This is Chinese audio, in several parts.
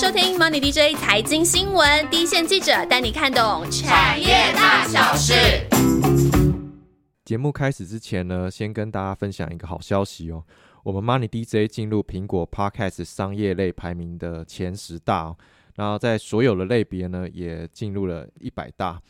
收听 Money DJ 财经新闻，第一线记者带你看懂产业大小事。节目开始之前呢，先跟大家分享一个好消息哦，我们 Money DJ 进入苹果 Podcast 商业类排名的前十大，然后在所有的类别呢，也进入了一百大。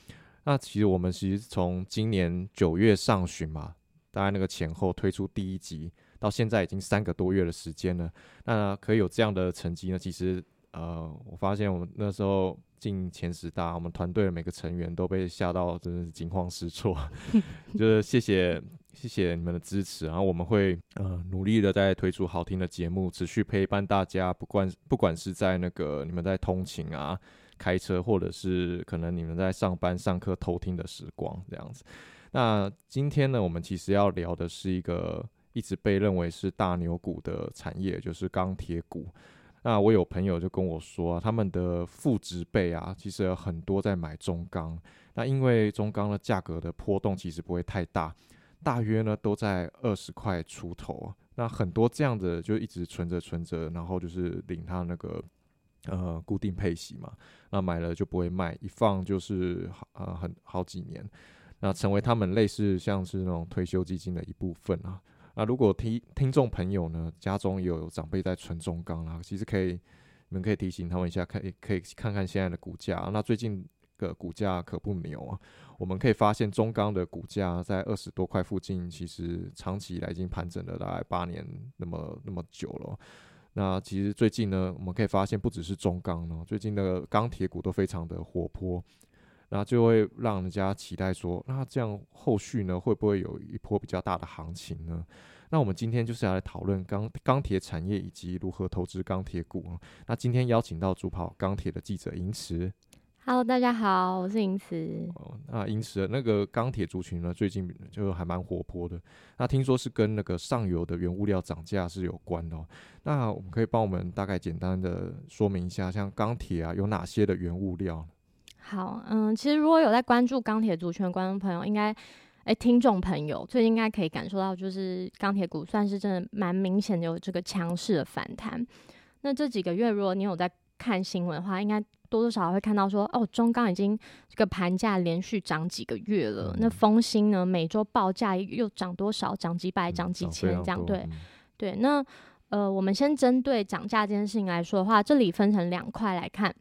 那其实我们其实从今年九月上旬嘛，大概那个前后推出第一集。到现在已经三个多月的时间了，那可以有这样的成绩呢？其实，呃，我发现我们那时候进前十大，我们团队的每个成员都被吓到，真的是惊慌失措。就是谢谢谢谢你们的支持，然后我们会呃努力的在推出好听的节目，持续陪伴大家，不管不管是在那个你们在通勤啊、开车，或者是可能你们在上班上课偷听的时光这样子。那今天呢，我们其实要聊的是一个。一直被认为是大牛股的产业就是钢铁股。那我有朋友就跟我说，他们的父执辈啊，其实有很多在买中钢。那因为中钢的价格的波动其实不会太大，大约呢都在二十块出头。那很多这样的就一直存着存着，然后就是领他那个呃固定配息嘛。那买了就不会卖，一放就是呃很好几年。那成为他们类似像是那种退休基金的一部分啊。那如果听听众朋友呢，家中有长辈在存中钢啦，其实可以，你们可以提醒他们一下，可以可以看看现在的股价。那最近的股价可不牛啊，我们可以发现中钢的股价在二十多块附近，其实长期以来已经盘整了大概八年那么那么久了。那其实最近呢，我们可以发现不只是中钢呢，最近的钢铁股都非常的活泼。那就会让人家期待说，那这样后续呢会不会有一波比较大的行情呢？那我们今天就是要来讨论钢钢铁产业以及如何投资钢铁股那今天邀请到主跑钢铁的记者银池，Hello，大家好，我是银池。哦，那银池的那个钢铁族群呢，最近就还蛮活泼的。那听说是跟那个上游的原物料涨价是有关的。那我们可以帮我们大概简单的说明一下，像钢铁啊有哪些的原物料？好，嗯，其实如果有在关注钢铁族群的观众朋友，应该，哎，听众朋友最近应该可以感受到，就是钢铁股算是真的蛮明显的有这个强势的反弹。那这几个月，如果你有在看新闻的话，应该多多少少会看到说，哦，中钢已经这个盘价连续涨几个月了。那丰兴呢，每周报价又涨多少？涨几百，涨几千这样。对，对。那呃，我们先针对涨价这件事情来说的话，这里分成两块来看。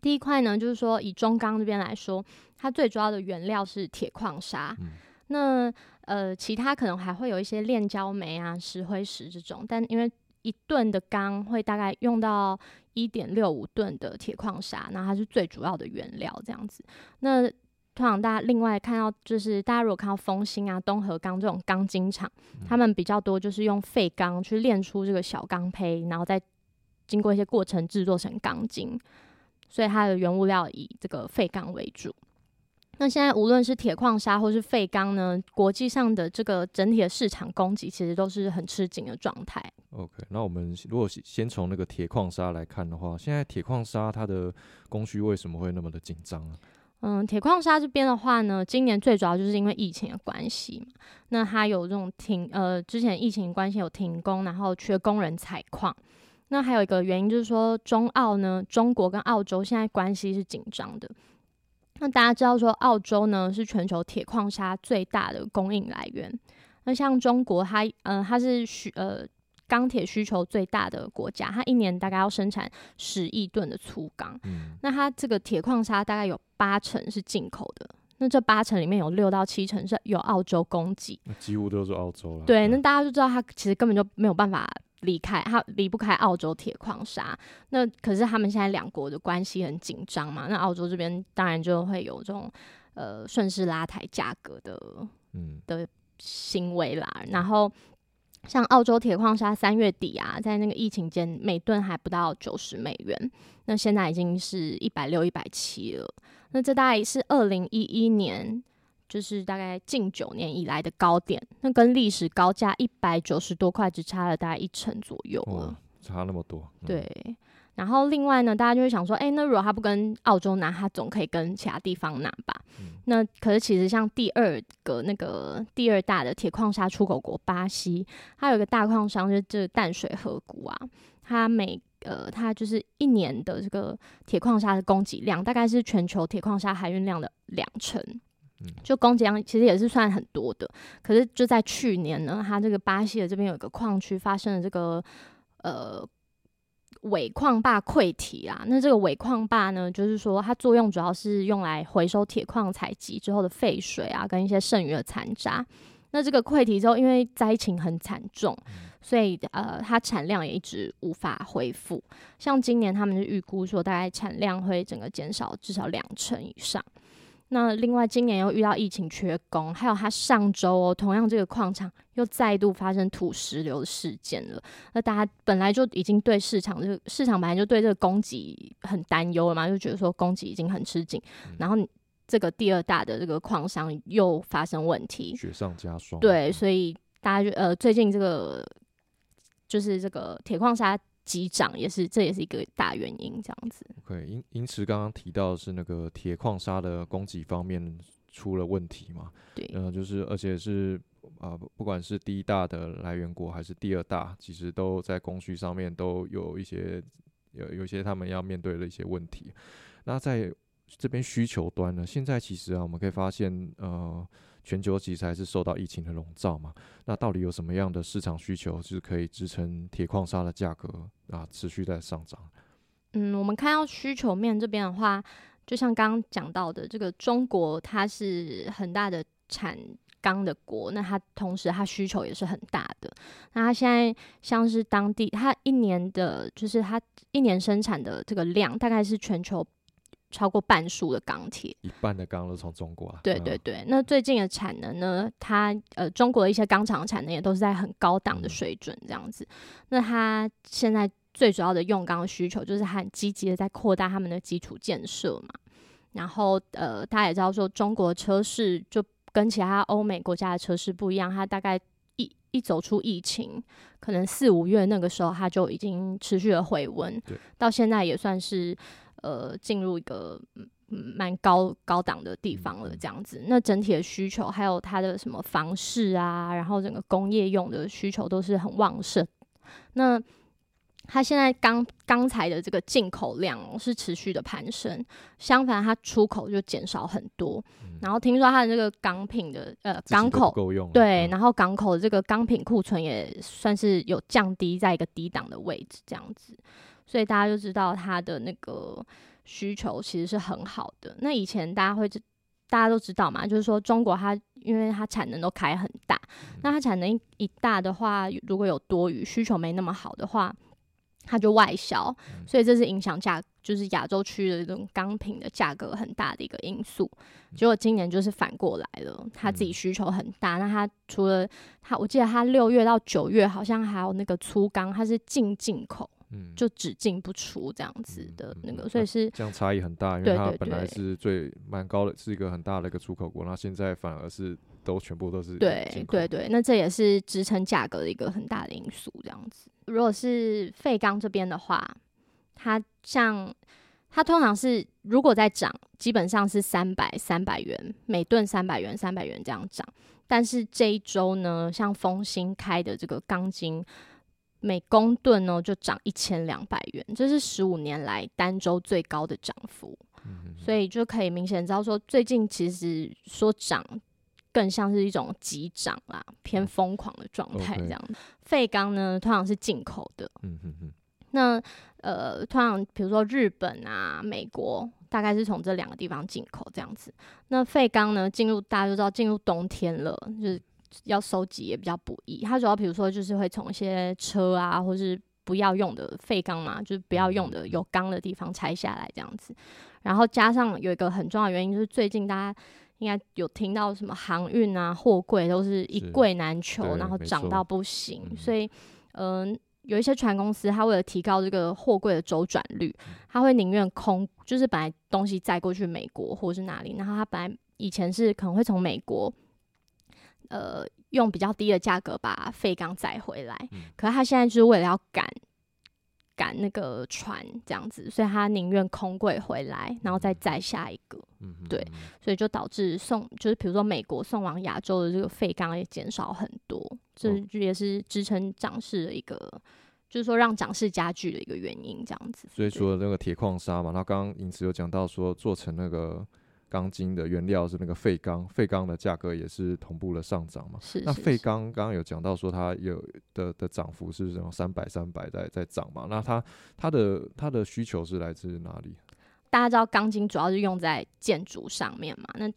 第一块呢，就是说以中钢这边来说，它最主要的原料是铁矿砂。那呃，其他可能还会有一些炼焦煤啊、石灰石这种。但因为一吨的钢会大概用到一点六五吨的铁矿砂，那它是最主要的原料这样子。那通常大家另外看到，就是大家如果看到丰兴啊、东河钢这种钢筋厂，他们比较多就是用废钢去炼出这个小钢胚，然后再经过一些过程制作成钢筋。所以它的原物料以这个废钢为主。那现在无论是铁矿砂或是废钢呢，国际上的这个整体的市场供给其实都是很吃紧的状态。OK，那我们如果先从那个铁矿砂来看的话，现在铁矿砂它的供需为什么会那么的紧张啊？嗯，铁矿砂这边的话呢，今年最主要就是因为疫情的关系嘛，那它有这种停呃，之前疫情关系有停工，然后缺工人采矿。那还有一个原因就是说，中澳呢，中国跟澳洲现在关系是紧张的。那大家知道说，澳洲呢是全球铁矿砂最大的供应来源。那像中国，它呃它是需呃钢铁需求最大的国家，它一年大概要生产十亿吨的粗钢。嗯。那它这个铁矿砂大概有八成是进口的，那这八成里面有六到七成是由澳洲供给。几乎都是澳洲了。对，那大家就知道它其实根本就没有办法。离开他离不开澳洲铁矿砂，那可是他们现在两国的关系很紧张嘛，那澳洲这边当然就会有这种呃顺势拉抬价格的嗯的行为啦。然后像澳洲铁矿砂三月底啊，在那个疫情间每吨还不到九十美元，那现在已经是一百六一百七了，那这大概是二零一一年。就是大概近九年以来的高点，那跟历史高价一百九十多块只差了大概一成左右了，差那么多。对，然后另外呢，大家就会想说，哎，那如果他不跟澳洲拿，他总可以跟其他地方拿吧？那可是其实像第二个那个第二大的铁矿砂出口国巴西，它有一个大矿商就是这淡水河谷啊，它每呃，它就是一年的这个铁矿砂的供给量，大概是全球铁矿砂海运量的两成。就供给量其实也是算很多的。可是就在去年呢，它这个巴西的这边有一个矿区发生了这个呃尾矿坝溃堤啊。那这个尾矿坝呢，就是说它作用主要是用来回收铁矿采集之后的废水啊，跟一些剩余的残渣。那这个溃堤之后，因为灾情很惨重，所以呃，它产量也一直无法恢复。像今年他们就预估说，大概产量会整个减少至少两成以上。那另外今年又遇到疫情缺工，还有它上周哦，同样这个矿场又再度发生土石流的事件了。那大家本来就已经对市场这个市场本来就对这个供给很担忧了嘛，就觉得说供给已经很吃紧，然后这个第二大的这个矿商又发生问题，雪上加霜。对，所以大家就呃，最近这个就是这个铁矿砂急涨，也是这也是一个大原因，这样子。OK，因因此刚刚提到是那个铁矿砂的供给方面出了问题嘛？对，嗯，就是而且是啊，不管是第一大的来源国还是第二大，其实都在供需上面都有一些有有一些他们要面对的一些问题。那在这边需求端呢，现在其实啊，我们可以发现，呃，全球其实还是受到疫情的笼罩嘛。那到底有什么样的市场需求是可以支撑铁矿砂的价格啊持续在上涨？嗯，我们看到需求面这边的话，就像刚刚讲到的，这个中国它是很大的产钢的国，那它同时它需求也是很大的。那它现在像是当地，它一年的，就是它一年生产的这个量，大概是全球。超过半数的钢铁，一半的钢都从中国啊。对对对，那最近的产能呢？它呃，中国的一些钢厂产能也都是在很高档的水准这样子。那它现在最主要的用钢需求，就是很积极的在扩大他们的基础建设嘛。然后呃，大家也知道说，中国车市就跟其他欧美国家的车市不一样，它大概一一走出疫情，可能四五月那个时候，它就已经持续的回温，到现在也算是。呃，进入一个蛮高高档的地方了，这样子。那整体的需求，还有它的什么房市啊，然后整个工业用的需求都是很旺盛。那它现在钢钢材的这个进口量是持续的攀升，相反它出口就减少很多。然后听说它的这个钢品的呃港口够用，对，然后港口的这个钢品库存也算是有降低在一个低档的位置，这样子。所以大家就知道它的那个需求其实是很好的。那以前大家会知，大家都知道嘛，就是说中国它因为它产能都开很大，那它产能一大的话，如果有多余需求没那么好的话，它就外销，所以这是影响价，就是亚洲区的这种钢品的价格很大的一个因素。结果今年就是反过来了，它自己需求很大，那它除了它，我记得它六月到九月好像还有那个粗钢，它是进进口。嗯，就只进不出这样子的那个，所以是这样差异很大，因为它本来是最蛮高的，是一个很大的一个出口国，那现在反而是都全部都是对对对，那这也是支撑价格的一个很大的因素。这样子，如果是废钢这边的话，它像它通常是如果在涨，基本上是三百三百元每吨三百元三百元这样涨，但是这一周呢，像丰兴开的这个钢筋。每公吨呢就涨一千两百元，这是十五年来单周最高的涨幅，所以就可以明显知道说，最近其实说涨更像是一种急涨啦，偏疯狂的状态这样。废钢呢通常是进口的。那呃，通常比如说日本啊、美国，大概是从这两个地方进口这样子。那废钢呢进入大家都知道进入冬天了，就是。要收集也比较不易，它主要比如说就是会从一些车啊，或是不要用的废钢嘛，就是不要用的有钢的地方拆下来这样子。然后加上有一个很重要的原因，就是最近大家应该有听到什么航运啊、货柜都是一柜难求，然后涨到不行。所以，嗯，有一些船公司，它为了提高这个货柜的周转率，它会宁愿空，就是本来东西载过去美国或者是哪里，然后它本来以前是可能会从美国。呃，用比较低的价格把废钢载回来，可是他现在就是为了要赶赶那个船这样子，所以他宁愿空柜回来，然后再载下一个。嗯，对，所以就导致送就是比如说美国送往亚洲的这个废钢也减少很多，这也是支撑涨势的一个就是说让涨势加剧的一个原因，这样子。所以对除了那个铁矿砂嘛，那刚刚尹慈有讲到说做成那个钢筋的原料是那个废钢，废钢的价格也是同步的上涨嘛。那是是是废钢刚刚有讲到说它有的的涨幅是这种三百三百在在涨嘛，那它它的它的需求是来自哪里？大家知道钢筋主要是用在建筑上面嘛，那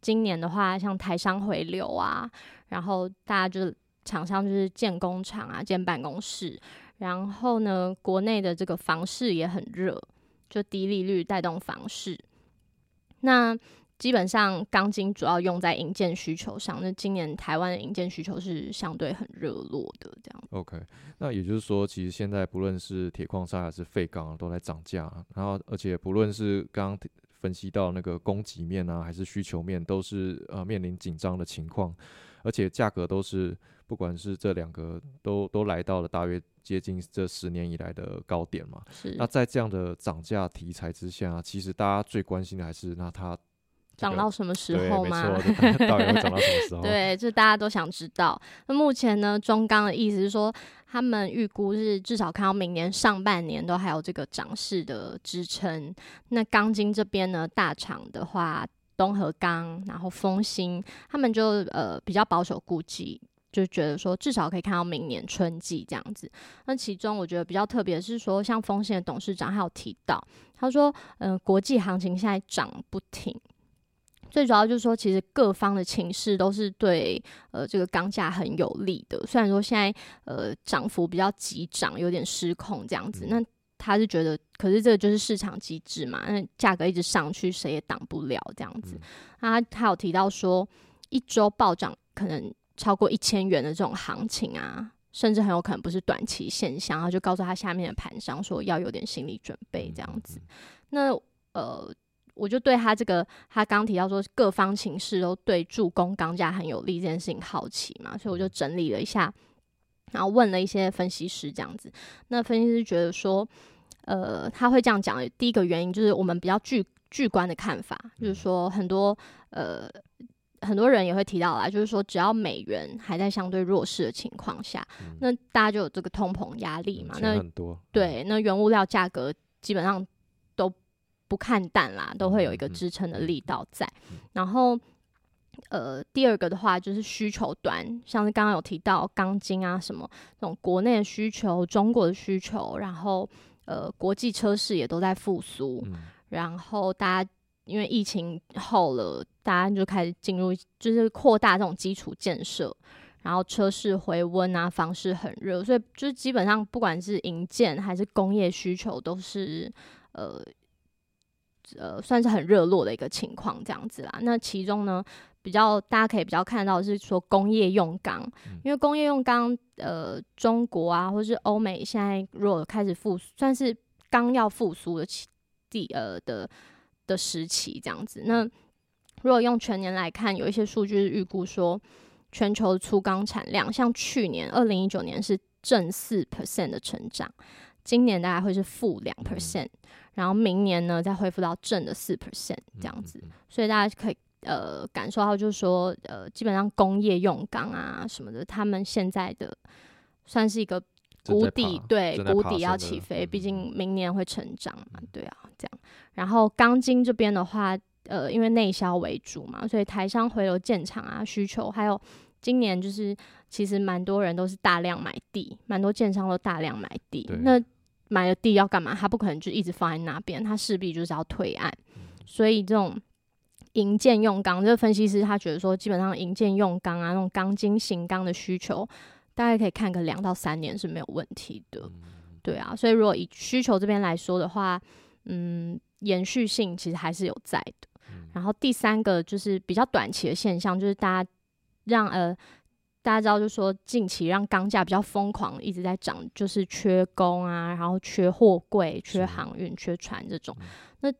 今年的话，像台商回流啊，然后大家就是厂商就是建工厂啊、建办公室，然后呢，国内的这个房市也很热，就低利率带动房市。那基本上钢筋主要用在营建需求上，那今年台湾的营建需求是相对很热络的，这样。OK，那也就是说，其实现在不论是铁矿砂还是废钢都在涨价，然后而且不论是刚刚分析到那个供给面啊，还是需求面，都是呃面临紧张的情况，而且价格都是不管是这两个都都来到了大约接近这十年以来的高点嘛。是那在这样的涨价题材之下，其实大家最关心的还是那它这涨到什么时，候吗？没错，这到底会涨到什么时候？对，这大家都想知道。那目前呢，中钢的意思是说，他们预估是至少看到明年上半年都还有这个涨势的支撑。那钢筋这边呢，大厂的话，东和钢，然后丰兴，他们就呃比较保守估计。就觉得说，至少可以看到明年春季这样子。那其中我觉得比较特别的是说，像丰兴的董事长还有提到，他说，嗯、国际行情现在涨不停，最主要就是说，其实各方的情势都是对呃这个钢价很有利的。虽然说现在呃涨幅比较急涨，有点失控这样子，嗯那他是觉得，可是这个就是市场机制嘛，那价格一直上去，谁也挡不了这样子。他他有提到说，一周暴涨可能超过一千元的这种行情啊。甚至很有可能不是短期现象，然后就告诉他下面的盘商说要有点心理准备这样子。那呃，我就对他这个他刚提到说各方情势都对助攻钢价很有利这件事情好奇嘛，所以我就整理了一下，然后问了一些分析师这样子。那分析师觉得说，呃，他会这样讲的第一个原因就是我们比较具具观的看法，就是说很多呃。很多人也会提到啦，就是说，只要美元还在相对弱势的情况下，嗯那大家就有这个通膨压力嘛。那很多，对，那原物料价格基本上都不看淡啦，都会有一个支撑的力道在。然后，呃，第二个的话就是需求端，像是刚刚有提到钢筋啊什么这种国内的需求、中国的需求，然后呃国际车市也都在复苏，嗯然后大家。因为疫情后了，大家就开始进入，就是扩大这种基础建设，然后车市回温啊，房市很热，所以就是基本上不管是营建还是工业需求，都是呃呃算是很热络的一个情况这样子啦。那其中呢，比较大家可以比较看到是说工业用钢，因为工业用钢呃中国啊或是欧美现在如果开始复苏，算是钢要复苏的期地呃的的时期这样子。那如果用全年来看，有一些数据是预估说，全球粗钢产量，像去年二零一九年是正四 percent 的成长，今年大概会是负两 percent，然后明年呢再恢复到正的四 percent 这样子。嗯所以大家可以呃感受到，就是说呃基本上工业用钢啊什么的，他们现在的算是一个谷底，对谷底要起飞，嗯毕竟明年会成长嘛，对啊，这样。然后钢筋这边的话，呃，因为内销为主嘛，所以台商回流建厂啊，需求还有今年就是其实蛮多人都是大量买地，蛮多建商都大量买地。那买了地要干嘛？他不可能就一直放在那边，他势必就是要退案。所以这种营建用钢，这个分析师他觉得说，基本上营建用钢啊，那种钢筋型钢的需求，大概可以看个两到三年是没有问题的。嗯对啊，所以如果以需求这边来说的话，嗯，延续性其实还是有在的。然后第三个就是比较短期的现象，就是大家让呃大家知道，就是说近期让钢价比较疯狂一直在涨，就是缺工啊，然后缺货柜、缺航运、缺船这种。那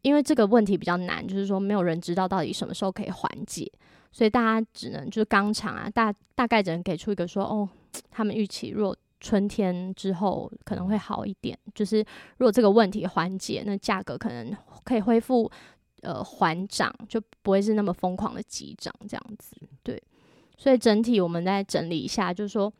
因为这个问题比较难，就是说没有人知道到底什么时候可以缓解，所以大家只能就是钢厂啊，大大概只能给出一个说，哦，他们预期如果春天之后可能会好一点，就是如果这个问题缓解，那价格可能可以恢复呃缓涨，就不会是那么疯狂的急涨这样子。对，所以整体我们再整理一下，就是说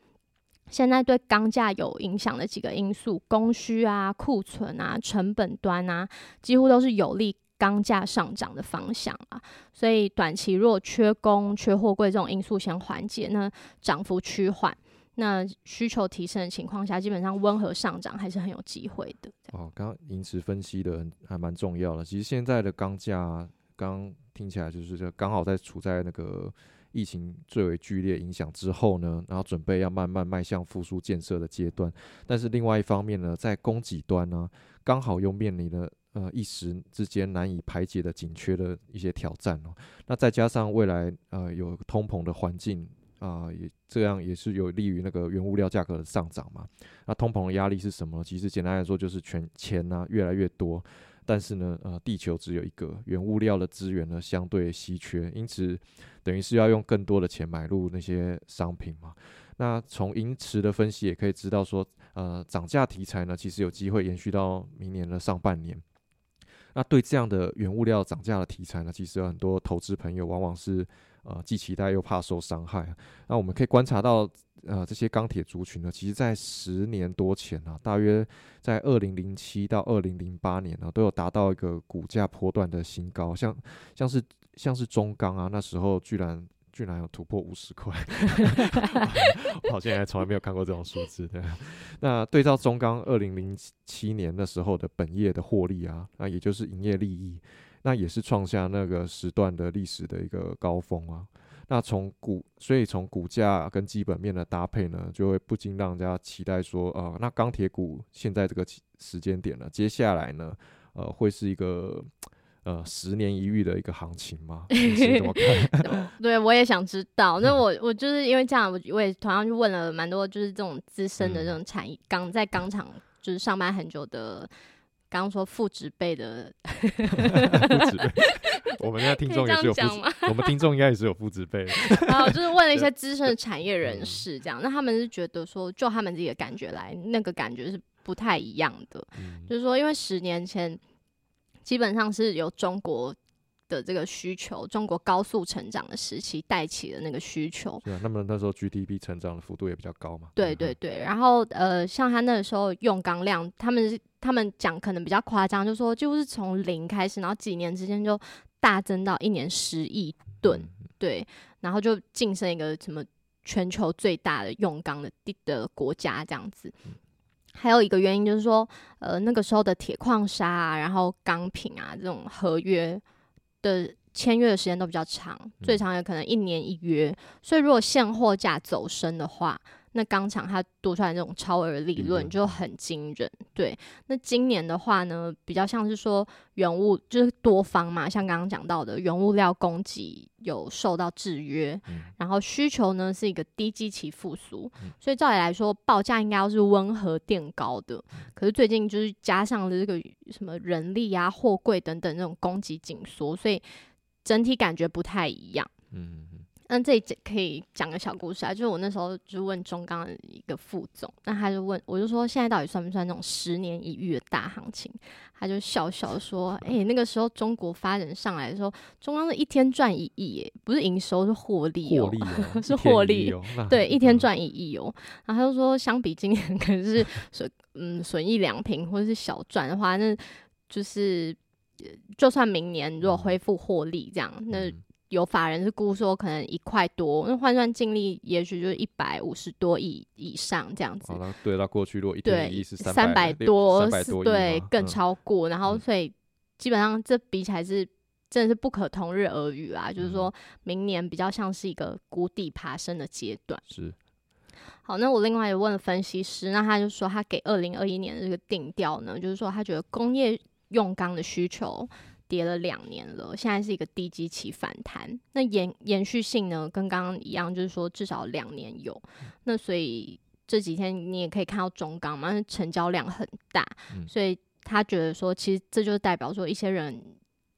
现在对钢价有影响的几个因素，供需啊、库存啊、成本端啊，几乎都是有利钢价上涨的方向啊。所以短期若缺工、缺货柜这种因素先缓解，那涨幅趋缓，那需求提升的情况下，基本上温和上涨还是很有机会的。哦，刚刚银池分析的还蛮重要的。其实现在的钢价，刚听起来就是这刚好在处在那个。疫情最为剧烈影响之后呢，然后准备要慢慢迈向复苏建设的阶段，但是另外一方面呢，在供给端呢，刚好又面临了呃一时之间难以排解的紧缺的一些挑战哦。那再加上未来呃有通膨的环境啊，也这样也是有利于那个原物料价格的上涨嘛。那通膨的压力是什么？其实简单来说就是全钱呢越来越多。但是呢，呃，地球只有一个，原物料的资源呢相对稀缺，因此等于是要用更多的钱买入那些商品嘛。那从银池的分析也可以知道说，呃，涨价题材呢其实有机会延续到明年的上半年。那对这样的原物料涨价的题材呢，其实有很多投资朋友往往是呃既期待又怕受伤害。那我们可以观察到。呃，这些钢铁族群呢，其实在十年多前啊，大约在二零零七到二零零八年呢，都有达到一个股价波段的新高，像像是像是中钢啊，那时候居然居然有突破五十块，我好像还从来没有看过这种数字的。那对照中钢二零零七年那时候的本业的获利啊，那也就是营业利益，那也是创下那个时段的历史的一个高峰啊。那从股，所以从股价跟基本面的搭配呢，就会不禁让人家期待说，呃，那钢铁股现在这个时间点呢，接下来呢，呃，会是一个呃十年一遇的一个行情吗？怎么看？对，我也想知道。那我我就是因为这样，我我也同样去问了蛮多，就是这种资深的这种产业钢在钢厂就是上班很久的。刚刚说副职辈的，我们家听众也是有副，我们听众应该也是有副职辈。然后就是问了一些资深的产业人士，这样，那他们是觉得说，就他们自己的感觉来，那个感觉是不太一样的。就是说，因为十年前基本上是由中国。的这个需求，中国高速成长的时期带起的那个需求，对，那么那时候 GDP 成长的幅度也比较高嘛。对对对，然后呃，像他那个时候用钢量，他们他们讲可能比较夸张，就说几乎是从零开始，然后几年之间就大增到一年十亿吨，对，然后就晋升一个什么全球最大的用钢的地的国家这样子。还有一个原因就是说，呃，那个时候的铁矿砂啊，然后钢品啊这种合约。的签约的时间都比较长，最长也可能一年一约，所以如果现货价走升的话，那钢厂它多出来那种超额利润就很惊人。对，那今年的话呢，比较像是说原物就是多方嘛，像刚刚讲到的原物料供给有受到制约，然后需求呢是一个低基期复苏，所以照理来说报价应该要是温和垫高的。可是最近就是加上了这个什么人力啊、货柜等等那种供给紧缩，所以。整体感觉不太一样。嗯，那这里可以讲个小故事啊，就是我那时候就问中钢的一个副总，那他就问，我就说现在到底算不算那种十年一遇的大行情？他就笑笑说：“哎，那个时候中国发展上来的时候，中钢是一天赚一亿，哎，不是营收是获利哦，是获利，对，一天赚一亿哦。然后他就说，相比今年可能是损，嗯，损益两平或者是小赚的话，那就是。”就算明年如果恢复获利，这样那有法人是估说可能一块多，那换算净利也许就是一百五十多亿以上这样子。对，那过去如果一天一亿是三百多，对，更超过。然后所以基本上这比起来是真的是不可同日而语啊，就是说明年比较像是一个谷底爬升的阶段。是。好，那我另外也问了分析师，那他就说他给二零二一年的这个定调呢，就是说他觉得工业。用钢的需求跌了两年了，现在是一个低基期反弹。那延延续性呢，跟刚刚一样，就是说至少两年有。那所以这几天你也可以看到中钢嘛，成交量很大，所以他觉得说，其实这就代表说，一些人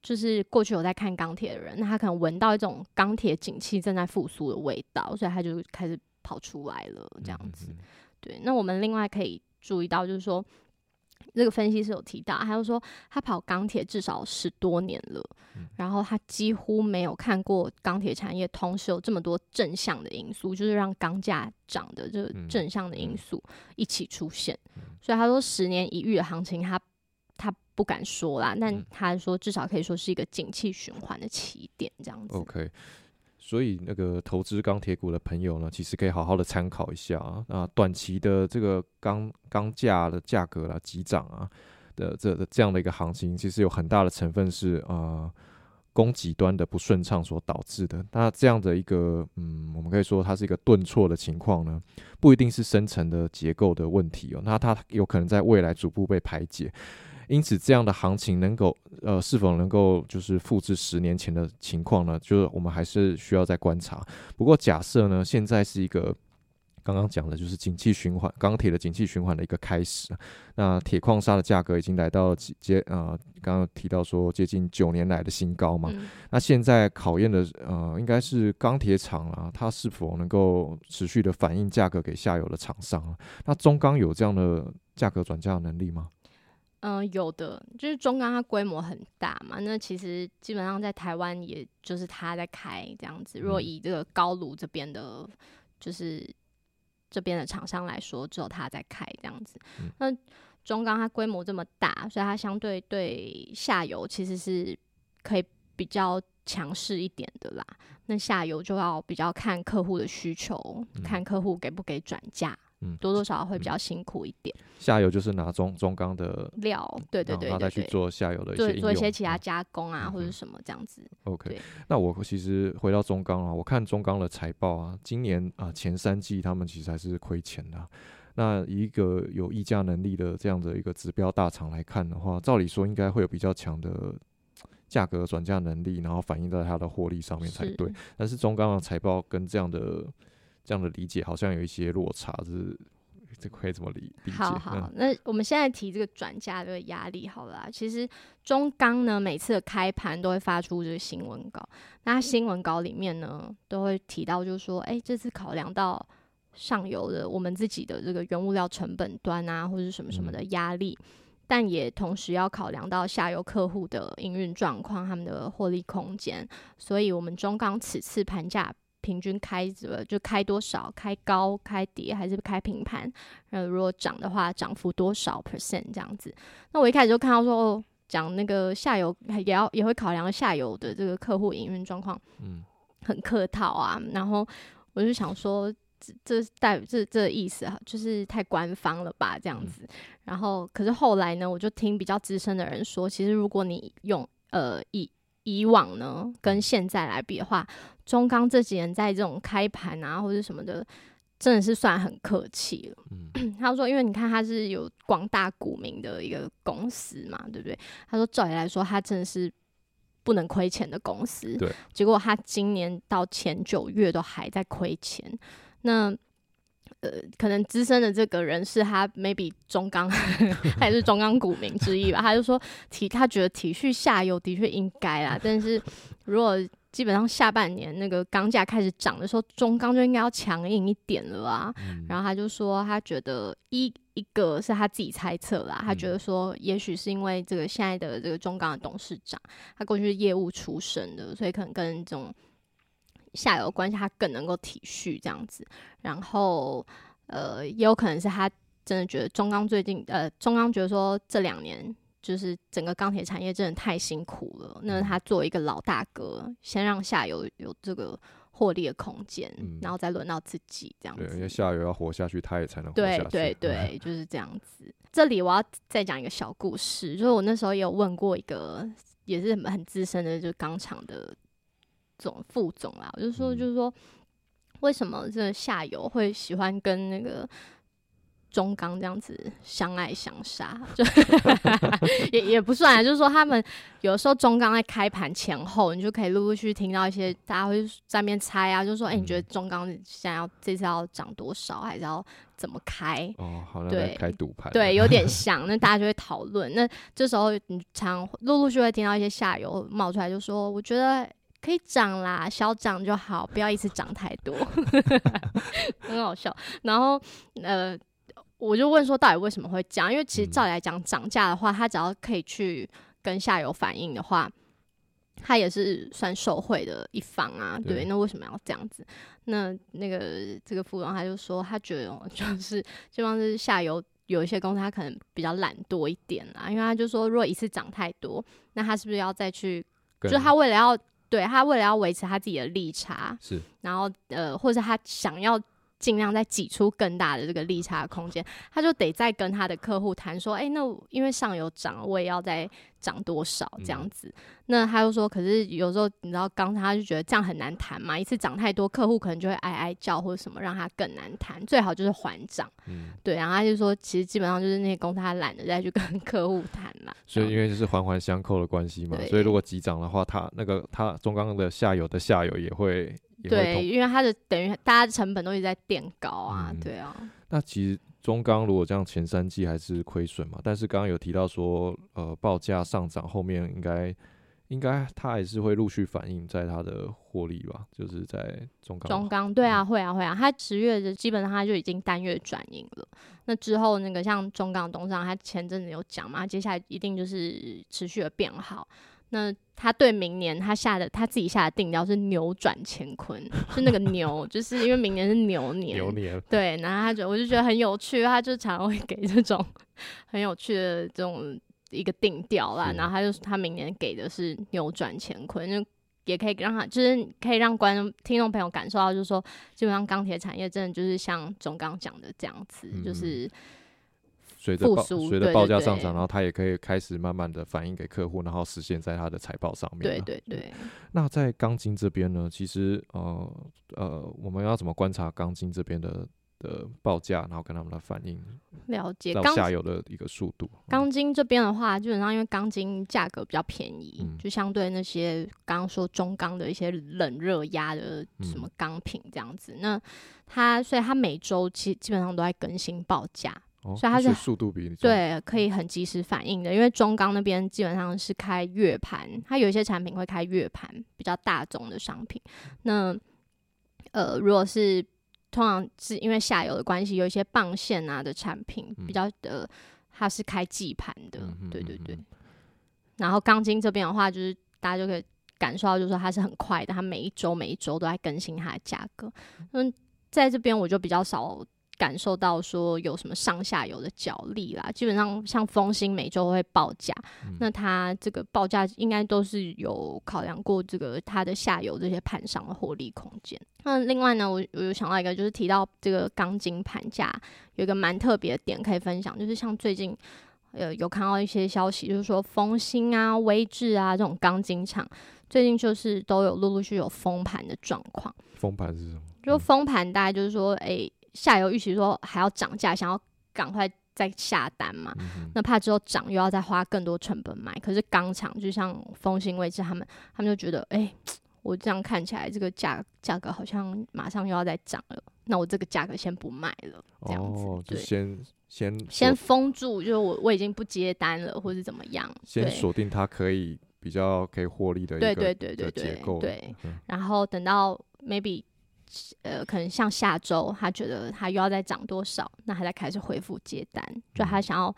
就是过去有在看钢铁的人，那他可能闻到一种钢铁景气正在复苏的味道，所以他就开始跑出来了，这样子。对，那我们另外可以注意到，就是说。这个分析师有提到，他就说他跑钢铁至少十多年了，然后他几乎没有看过钢铁产业同时有这么多正向的因素，就是让钢价涨的这个正向的因素一起出现。所以他说十年一遇的行情，他他不敢说啦，但他说至少可以说是一个景气循环的起点，这样子。OK。所以那个投资钢铁股的朋友呢，其实可以好好的参考一下啊。那短期的这个钢钢价的价格啦急涨啊的这这样的一个行情，其实有很大的成分是啊供给端的不顺畅所导致的。那这样的一个嗯，我们可以说它是一个顿挫的情况呢，不一定是深层的结构的问题哦。那它有可能在未来逐步被排解。因此，这样的行情能够呃是否能够就是复制十年前的情况呢？就是我们还是需要再观察。不过，假设呢，现在是一个刚刚讲的就是景气循环，钢铁的景气循环的一个开始。那铁矿砂的价格已经来到接呃，刚刚提到说接近九年来的新高嘛。那现在考验的呃，应该是钢铁厂啊，它是否能够持续的反映价格给下游的厂商？那中钢有这样的价格转嫁能力吗？嗯，有的，就是中钢它规模很大嘛，那其实基本上在台湾也就是它在开这样子。如果以这个高炉这边的，就是这边的厂商来说，只有它在开这样子。那中钢它规模这么大，所以它相对对下游其实是可以比较强势一点的啦。那下游就要比较看客户的需求，看客户给不给转嫁。嗯，多多少少会比较辛苦一点。下游就是拿中中钢的料，对对对，然后再去做下游的一些做一些其他加工啊，或者什么这样子。OK，那我其实回到中钢啊，我看中钢的财报啊，今年啊前三季他们其实还是亏钱的。那一个有议价能力的这样的一个指标大厂来看的话，照理说应该会有比较强的价格转嫁能力，然后反映在它的获利上面才对。但是中钢的财报跟这样的。这样的理解好像有一些落差，是这可以怎么理理解？好好，那我们现在提这个转嫁的压力，好了，其实中钢呢每次的开盘都会发出这个新闻稿，那新闻稿里面呢都会提到，就是说，哎，这次考量到上游的我们自己的这个原物料成本端啊，或者什么什么的压力，但也同时要考量到下游客户的营运状况，他们的获利空间，所以我们中钢此次盘价。平均开着就开多少，开高开跌还是开平盘？呃，如果涨的话，涨幅多少 percent 这样子？那我一开始就看到说，哦，讲那个下游也要也会考量下游的这个客户营运状况，嗯，很客套啊。然后我就想说，这这代这这意思啊，就是太官方了吧这样子。然后可是后来呢，我就听比较资深的人说，其实如果你用呃以以往呢，跟现在来比的话，中钢这几年在这种开盘啊或者什么的，真的是算很客气了。嗯，他说，因为你看他是有广大股民的一个公司嘛，对不对？他说，照理来说，他真的是不能亏钱的公司。对，结果他今年到前九月都还在亏钱。那呃，可能资深的这个人是他，maybe 中钢，他也是中钢股民之一吧。他就说体，他觉得体恤下游的确应该啦，但是如果基本上下半年那个钢价开始涨的时候，中钢就应该要强硬一点了啊。然后他就说，他觉得一一个是他自己猜测啦，他觉得说，也许是因为这个现在的这个中钢的董事长，他过去是业务出身的，所以可能跟这种。下游关系，他更能够体恤这样子，然后呃，也有可能是他真的觉得中钢最近呃，中钢觉得说这两年就是整个钢铁产业真的太辛苦了，那他作为一个老大哥，先让下游有这个获利的空间，然后再轮到自己这样子。对，因为下游要活下去，他也才能活下去。对对对，就是这样子。这里我要再讲一个小故事，就是我那时候也有问过一个也是很资深的，就是钢厂的。总副总啦，我就说，就是说，为什么这下游会喜欢跟那个中钢这样子相爱相杀？就 也也不算，就是说，他们有时候中钢在开盘前后，你就可以陆陆续续听到一些大家会在面猜啊，就说，哎，你觉得中钢现在要这次要涨多少，还是要怎么开？哦，好，对，开赌盘，对，有点像。那大家就会讨论。那这时候你常陆陆续续会听到一些下游冒出来，就说，我觉得。可以涨啦，小涨就好，不要一次涨太多，很好笑。然后呃，我就问说，到底为什么会降？因为其实嗯照理来讲，涨价的话，他只要可以去跟下游反映的话，他也是算受贿的一方啊。对对，那为什么要这样子？那那个这个副总他就说，他觉得哦 就是基本上是下游有一些公司他可能比较懒惰一点啦，因为他就说，如果一次涨太多，那他是不是要再去？就是他为了要对他为了要维持他自己的利差，是然后呃，或者他想要尽量再挤出更大的这个利差空间，他就得再跟他的客户谈说，哎、那因为上游涨，我也要再涨多少这样子。那他就说，可是有时候你知道，刚他就觉得这样很难谈嘛，一次涨太多，客户可能就会哀哀叫或者什么，让他更难谈。最好就是缓涨，嗯，对。然后他就说，其实基本上就是那些公司他懒得再去跟客户谈了，所以因为就是环环相扣的关系嘛，所以如果急涨的话，他那个他中钢的下游的下游也会对，因为它的等于大家的成本都一直在垫高啊，嗯对啊。那其实中钢如果这样前三季还是亏损嘛，但是刚刚有提到说，呃，报价上涨后面应该应该它还是会陆续反映在它的获利吧，就是在中钢。中钢对啊，会啊会啊，它十月的基本上它就已经单月转盈了。那之后那个像中钢东上，它前阵子有讲嘛，它接下来一定就是持续的变好。那他对明年他下的他自己下的定调是扭转乾坤，是那个牛，就是因为明年是牛年，牛年。对，然后他觉得我就觉得很有趣，他就常常会给这种很有趣的这种一个定调啦。然后他就他明年给的是扭转乾坤，就也可以让他就是可以让观众听众朋友感受到，就是说基本上钢铁产业真的就是像总刚讲的这样子，嗯。就是随着报随着报价上涨，然后它也可以开始慢慢的反映给客户，然后实现在它的财报上面。对。对对，那在钢筋这边呢，其实呃呃，我们要怎么观察钢筋这边的的报价，然后跟他们的反应了解钢到下游的一个速度？钢筋这边的话，基本上因为钢筋价格比较便宜，嗯就相对那些刚刚说中钢的一些冷热压的什么钢品这样子，那它所以它每周其基本上都在更新报价，哦，所以它是速度比你对，可以很及时反应的。因为中钢那边基本上是开月盘，它有一些产品会开月盘，比较大宗的商品。那呃，如果是通常是因为下游的关系，有一些棒线啊的产品比较呃，它是开季盘的，嗯对对对。嗯然后钢筋这边的话，就是大家就可以感受到，就是说它是很快的，它每一周每一周都在更新它的价格。嗯，在这边我就比较少感受到说有什么上下游的角力啦，基本上像风兴每周会报价，嗯那它这个报价应该都是有考量过这个它的下游这些盘商的获利空间。那另外呢，我我有想到一个，就是提到这个钢筋盘价有一个蛮特别的点可以分享，就是像最近。呃，有看到一些消息，就是说丰兴啊、威智啊这种钢筋厂，最近就是都有陆陆续续有封盘的状况。封盘是什么？就封盘大概就是说，诶、下游预期说还要涨价，想要赶快再下单嘛，嗯那怕之后涨又要再花更多成本买。可是钢厂就像丰兴位置，他们他们就觉得，诶、我这样看起来这个价价格好像马上又要再涨了，那我这个价格先不卖了，这样子，哦，就。先先先封住，就是我我已经不接单了，或者怎么样？先锁定它可以比较可以获利的一个对对对然后等到 maybe 呃，可能像下周他觉得他又要再涨多少，那他才开始恢复接单，就他想要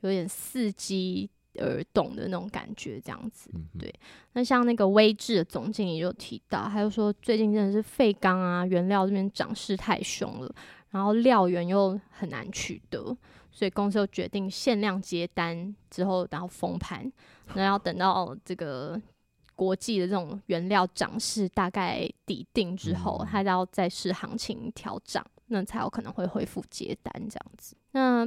有点伺机而动的那种感觉，这样子。对。那像那个威智的总经理就提到，他就说最近真的是废钢啊原料这边涨势太凶了，然后料源又很难取得，所以公司又决定限量接单之后，然后封盘，那要等到这个国际的这种原料涨势大概底定之后，嗯它要再试行情调涨，那才有可能会恢复接单这样子。那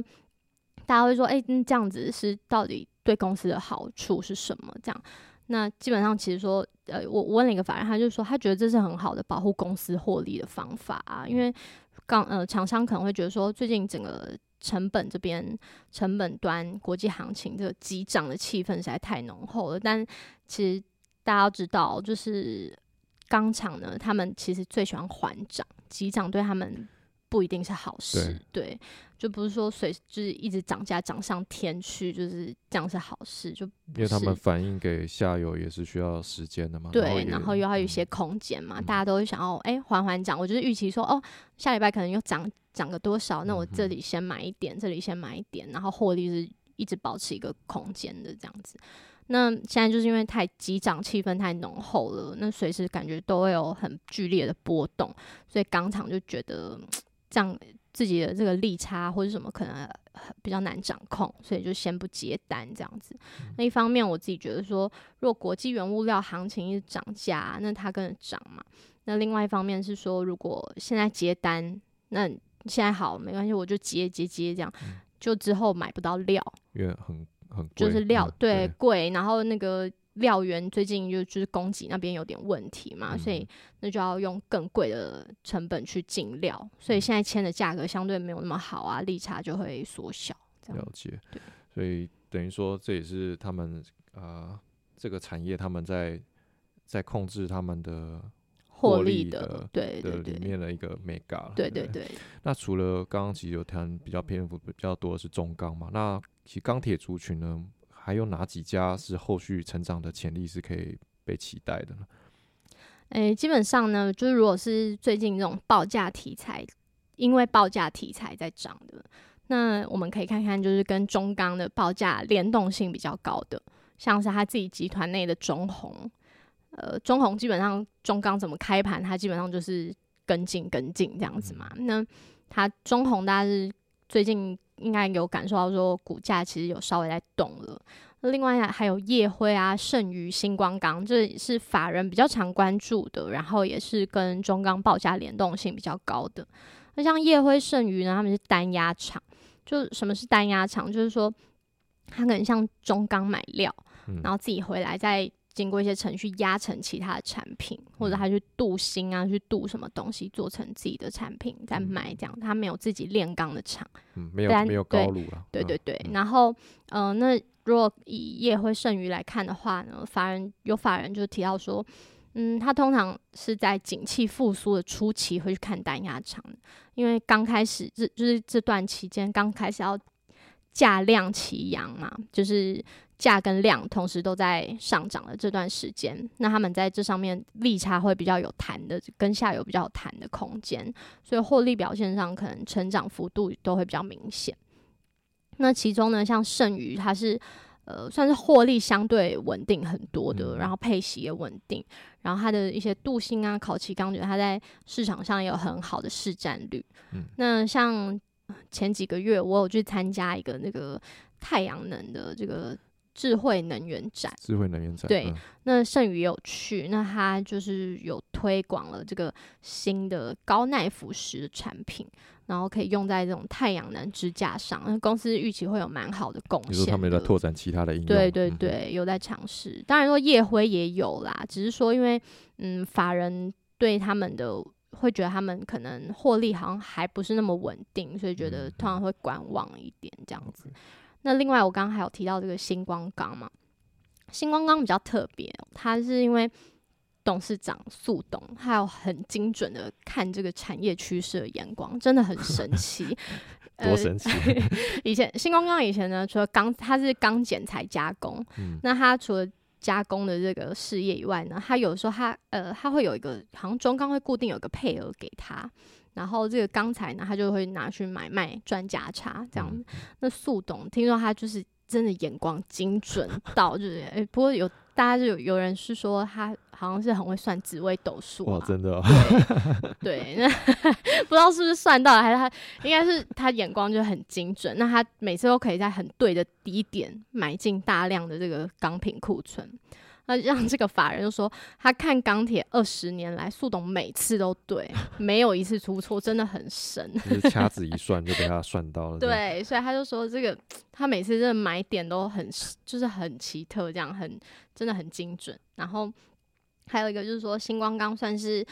大家会说，哎、那，这样子是到底对公司的好处是什么？这样，那基本上其实说，呃，我我问了一个法人，他就说他觉得这是很好的保护公司获利的方法啊，因为刚呃厂商可能会觉得说，最近整个成本这边成本端国际行情这个急涨的气氛实在太浓厚了，但其实大家要知道，就是钢厂呢，他们其实最喜欢缓涨，急涨对他们不一定是好事，对，就不是说随就是一直涨价涨上天去，就是这样是好事，就因为他们反映给下游也是需要时间的嘛，对，然后又要有一些空间嘛，大家都会想要哎缓缓涨，我就是预期说哦下礼拜可能又涨涨个多少，那我这里先买一点，这里先买一点，然后获利是一直保持一个空间的这样子。那现在就是因为太急涨，气氛太浓厚了，那随时感觉都会有很剧烈的波动，所以钢厂就觉得。这样自己的这个利差或者什么可能比较难掌控，所以就先不接单这样子。那一方面我自己觉得说，如果国际原物料行情一直涨价，那它跟着涨嘛。那另外一方面是说，如果现在接单，那现在好没关系，我就接接接这样，就之后买不到料，因为很很就是料对贵，然后那个。料源最近就就是供给那边有点问题嘛，所以那就要用更贵的成本去进料，所以现在签的价格相对没有那么好啊，利差就会缩小。了解，所以等于说这也是他们啊这个产业他们在在控制他们的获利的对的里面的一个 mega。对对对。那除了刚刚其实有谈比较篇幅比较多的是中钢嘛，那其实钢铁族群呢？还有哪几家是后续成长的潜力是可以被期待的呢？诶，基本上呢，就是如果是最近这种报价题材，因为报价题材在涨的，那我们可以看看，就是跟中钢的报价联动性比较高的，像是他自己集团内的中红，呃，中红基本上中钢怎么开盘，它基本上就是跟进跟进这样子嘛。那它中红大家是最近。应该有感受到说股价其实有稍微在动了。另外还有夜辉啊、剩余、星光钢，这是法人比较常关注的，然后也是跟中钢报价联动性比较高的。那像夜辉、剩余呢，他们是单压厂。就什么是单压厂？就是说它可能像中钢买料，然后自己回来再。经过一些程序压成其他的产品，或者他去镀锌啊，去镀什么东西做成自己的产品再卖，这样他没有自己炼钢的厂，嗯，没有没有高炉了，对对对。然后，嗯，那如果以业会剩余来看的话呢，法人有法人就提到说，嗯，他通常是在景气复苏的初期会去看单压厂，因为刚开始这就是这段期间刚开始要价量齐扬嘛，就是。价跟量同时都在上涨的这段时间，那他们在这上面利差会比较有弹的，跟下游比较有弹的空间，所以获利表现上可能成长幅度都会比较明显。那其中呢，像剩余它是呃算是获利相对稳定很多的，然后配息也稳定，然后它的一些镀锌啊、烤漆钢，觉得它在市场上也有很好的市占率。嗯，那像前几个月我有去参加一个那个太阳能的这个。智慧能源展，智慧能源展，对，那剩余有去，那他就是有推广了这个新的高耐腐蚀的产品，然后可以用在这种太阳能支架上，那公司预期会有蛮好的贡献。你说他们在拓展其他的应用？对对对，有在尝试。当然说夜辉也有啦，只是说因为嗯，法人对他们的会觉得他们可能获利好像还不是那么稳定，所以觉得通常会观望一点这样子。那另外，我刚刚还有提到这个星光钢嘛，星光钢比较特别，它是因为董事长速董，他有很精准的看这个产业趋势的眼光，真的很神 奇。多神奇！以前星光钢以前呢，除了钢，它是钢剪裁加工，那它除了加工的这个事业以外呢，他有时候他呃，他会有一个，好像中钢会固定有个配额给他。然后这个钢材呢，他就会拿去买卖赚价差，这样。那速董听说他就是真的眼光精准到，就是哎，不过有大家就有有人是说他好像是很会算紫微斗数哇，真的。对，那 不知道是不是算到，还是他应该是他眼光就很精准，那他每次都可以在很对的低点买进大量的这个钢品库存。那让这个法人就说，他看钢铁二十年来，速董每次都对，没有一次出错，真的很神。就是掐指一算就被他算到了。对，所以他就说这个他每次真的买点都很，就是很奇特，这样很真的很精准。然后还有一个就是说，星光钢算是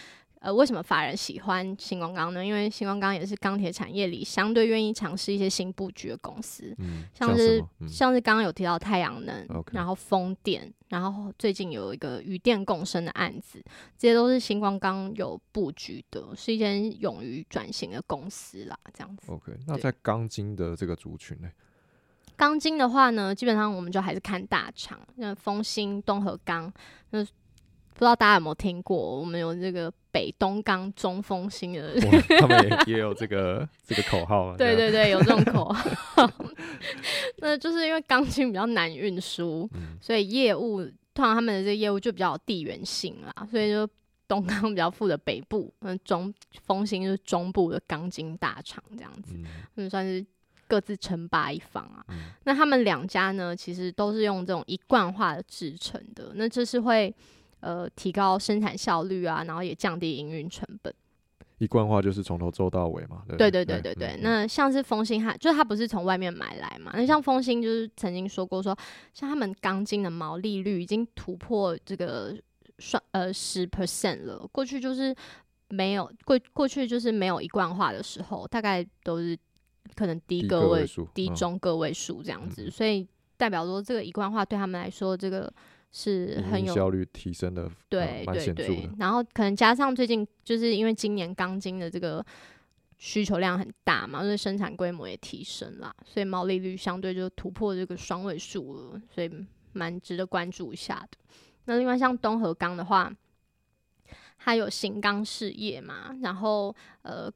呃，为什么法人喜欢星光钢呢？因为星光钢也是钢铁产业里相对愿意尝试一些新布局的公司，嗯，像是像是刚刚有提到太阳能然后风电，然后最近有一个与电共生的案子，这些都是星光钢有布局的，是一间勇于转型的公司啦。这样子，OK，那在钢筋的这个族群呢？钢筋的话呢，基本上我们就还是看大厂，那丰兴、东和钢，那不知道大家有没有听过？我们有这个北东钢、中丰兴的，他们也也有这个这个口号啊。对对对，有这种口号。那就是因为钢筋比较难运输，嗯所以业务通常他们的这个业务就比较有地缘性啦，所以就东钢比较负责北部，那中丰兴就是中部的钢筋大厂这样子，嗯嗯，算是各自称霸一方啊。嗯那他们两家呢，其实都是用这种一贯化的制成的，那这是会呃提高生产效率啊，然后也降低营运成本。一贯化就是从头做到尾嘛。对对对对对那像是风兴，它就是它不是从外面买来嘛？那像风兴就是曾经说过说，像他们钢筋的毛利率已经突破这个双呃十 percent 了。过去就是没有过过去就是没有一贯化的时候，大概都是可能低低个位、数低嗯中个位数这样子，嗯所以代表说这个一贯化对他们来说，这个是很有效率提升的，呃对蛮对对显著的。，然后可能加上最近就是因为今年钢筋的这个需求量很大嘛，所以生产规模也提升了，所以毛利率相对就突破这个双位数了，所以蛮值得关注一下的。那另外像东河钢的话，它有型钢事业嘛，然后呃。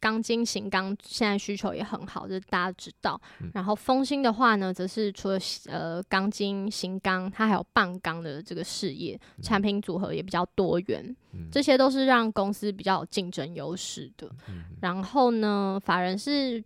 钢筋型钢现在需求也很好，这大家知道。嗯。然后丰兴的话呢，则是除了呃钢筋型钢，它还有棒钢的这个事业，产品组合也比较多元，嗯。这些都是让公司比较有竞争优势的。嗯。然后呢，法人是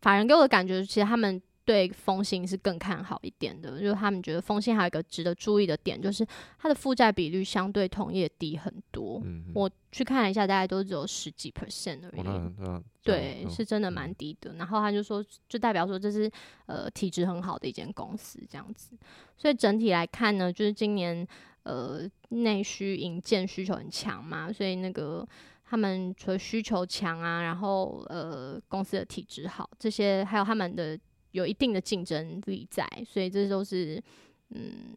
法人给我的感觉，其实他们对风兴是更看好一点的，就是他们觉得风兴还有一个值得注意的点，就是它的负债比率相对同业低很多。我去看了一下，大概都只有十几 percent 而已。那对，是真的蛮低的。然后他就说，就代表说这是呃体质很好的一间公司这样子。所以整体来看呢，就是今年呃内需引荐需求很强嘛，所以那个他们除了需求强啊，然后呃公司的体质好，这些还有他们的有一定的竞争力在，所以这都是嗯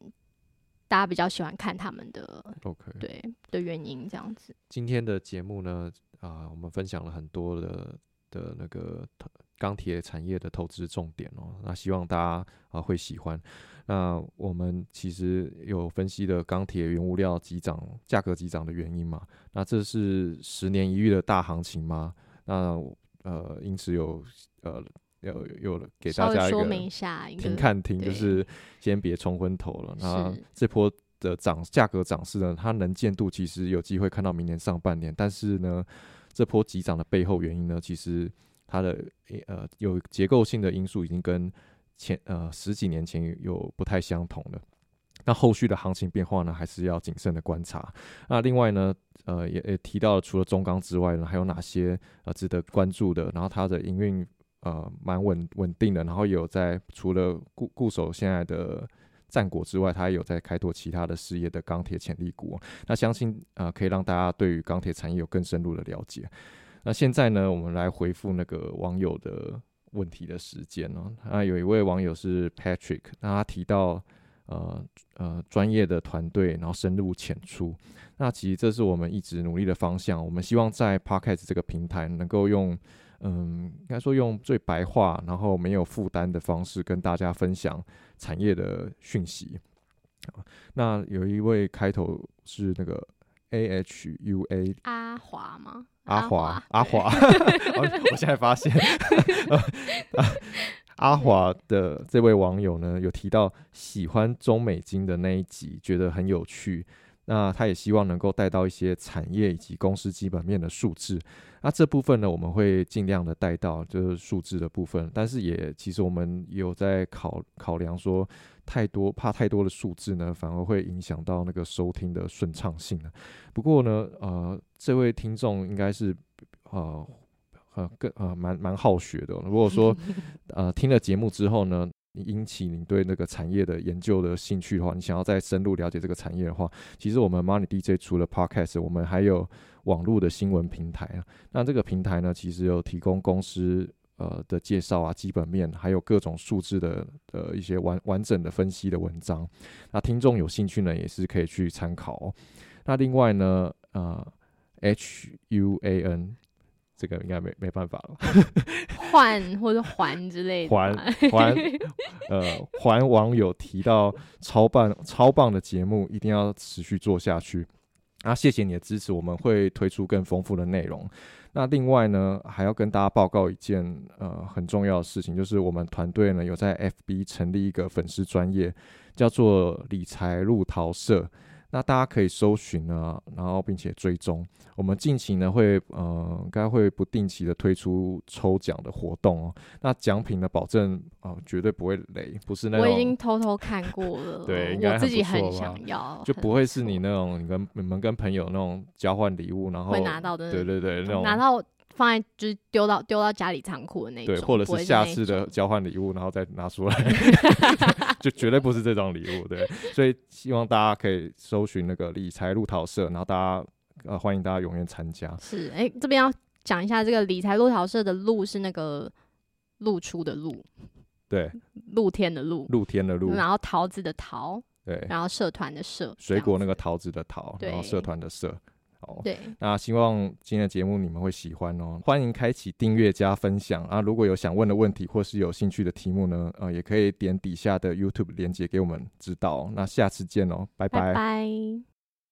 大家比较喜欢看他们的 OK。对的原因这样子。今天的节目呢，啊、我们分享了很多的的那个投钢铁产业的投资重点哦，那希望大家啊、会喜欢。那我们其实有分析的钢铁原物料急涨、价格急涨的原因嘛？那这是十年一遇的大行情吗？那呃，因此有呃有有给稍大家一微说明个一下停看听，就是先别冲昏头了。那是这波的涨价格涨势呢，它能见度其实有机会看到明年上半年，但是呢，这波急涨的背后原因呢，其实它的呃有结构性的因素已经跟前呃十几年前有不太相同了。那后续的行情变化呢，还是要谨慎的观察。那另外呢，呃，也也提到了除了中钢之外呢，还有哪些呃值得关注的？然后它的营运呃蛮稳稳定的，然后有在除了固固守现在的战果之外，他也有在开拓其他的事业的钢铁潜力股。那相信呃可以让大家对于钢铁产业有更深入的了解。那现在呢，我们来回复那个网友的问题的时间哦。那有一位网友是 Patrick，那他提到呃呃专业的团队，然后深入浅出。那其实这是我们一直努力的方向。我们希望在 Podcast 这个平台能够用嗯，应该说用最白话，然后没有负担的方式跟大家分享产业的讯息。啊那有一位开头是那个 A H U A 阿华吗？阿华阿对华，我 我现在发现，阿华的这位网友呢，有提到喜欢中美金的那一集，觉得很有趣。那他也希望能够带到一些产业以及公司基本面的数字。那这部分呢，我们会尽量的带到就是数字的部分，但是也其实我们也有在考考量说，太多怕太多的数字呢，反而会影响到那个收听的顺畅性了。不过呢，呃，这位听众应该是呃呃更呃蛮蛮好学的哦。如果说 呃听了节目之后呢，引起你对那个产业的研究的兴趣的话，你想要再深入了解这个产业的话，其实我们 Money DJ 除了 Podcast，我们还有网络的新闻平台啊。那这个平台呢，其实有提供公司呃的介绍啊、基本面，还有各种数字的的一些完完整的分析的文章。那听众有兴趣呢，也是可以去参考哦。那另外呢，呃，H U A N 这个应该没没办法了，换或者还之类的还，还呃还网友提到超棒超棒的节目，一定要持续做下去。啊，谢谢你的支持，我们会推出更丰富的内容。那另外呢，还要跟大家报告一件呃很重要的事情，就是我们团队呢有在 FB 成立一个粉丝专业，叫做理财路桃社。那大家可以搜寻啊，然后并且追踪。我们近期呢会呃，应该会不定期的推出抽奖的活动哦。那奖品呢，保证啊、绝对不会雷，不是那种我已经偷偷看过了，对应该我自己很想要，就不会是你那种你跟你们跟朋友那种交换礼物，然后会拿到的，对对对那种拿到放在就是丢到丢到家里仓库的那种，对，或者是下次的交换礼物，然后再拿出来 就绝对不是这种礼物，对。所以希望大家可以搜寻那个理财路桃社，然后大家呃欢迎大家踊跃参加。是哎、这边要讲一下这个理财路桃社的路是那个露出的露，对，露天的露，露天的露，然后桃子的桃，对，然后社团的社，水果那个桃子的桃，然后社团的社。好子，对，那希望今天的节目你们会喜欢哦。欢迎开启订阅加分享啊！如果有想问的问题或是有兴趣的题目呢，呃，也可以点底下的 YouTube 链接给我们知道哦。那下次见哦，拜拜拜。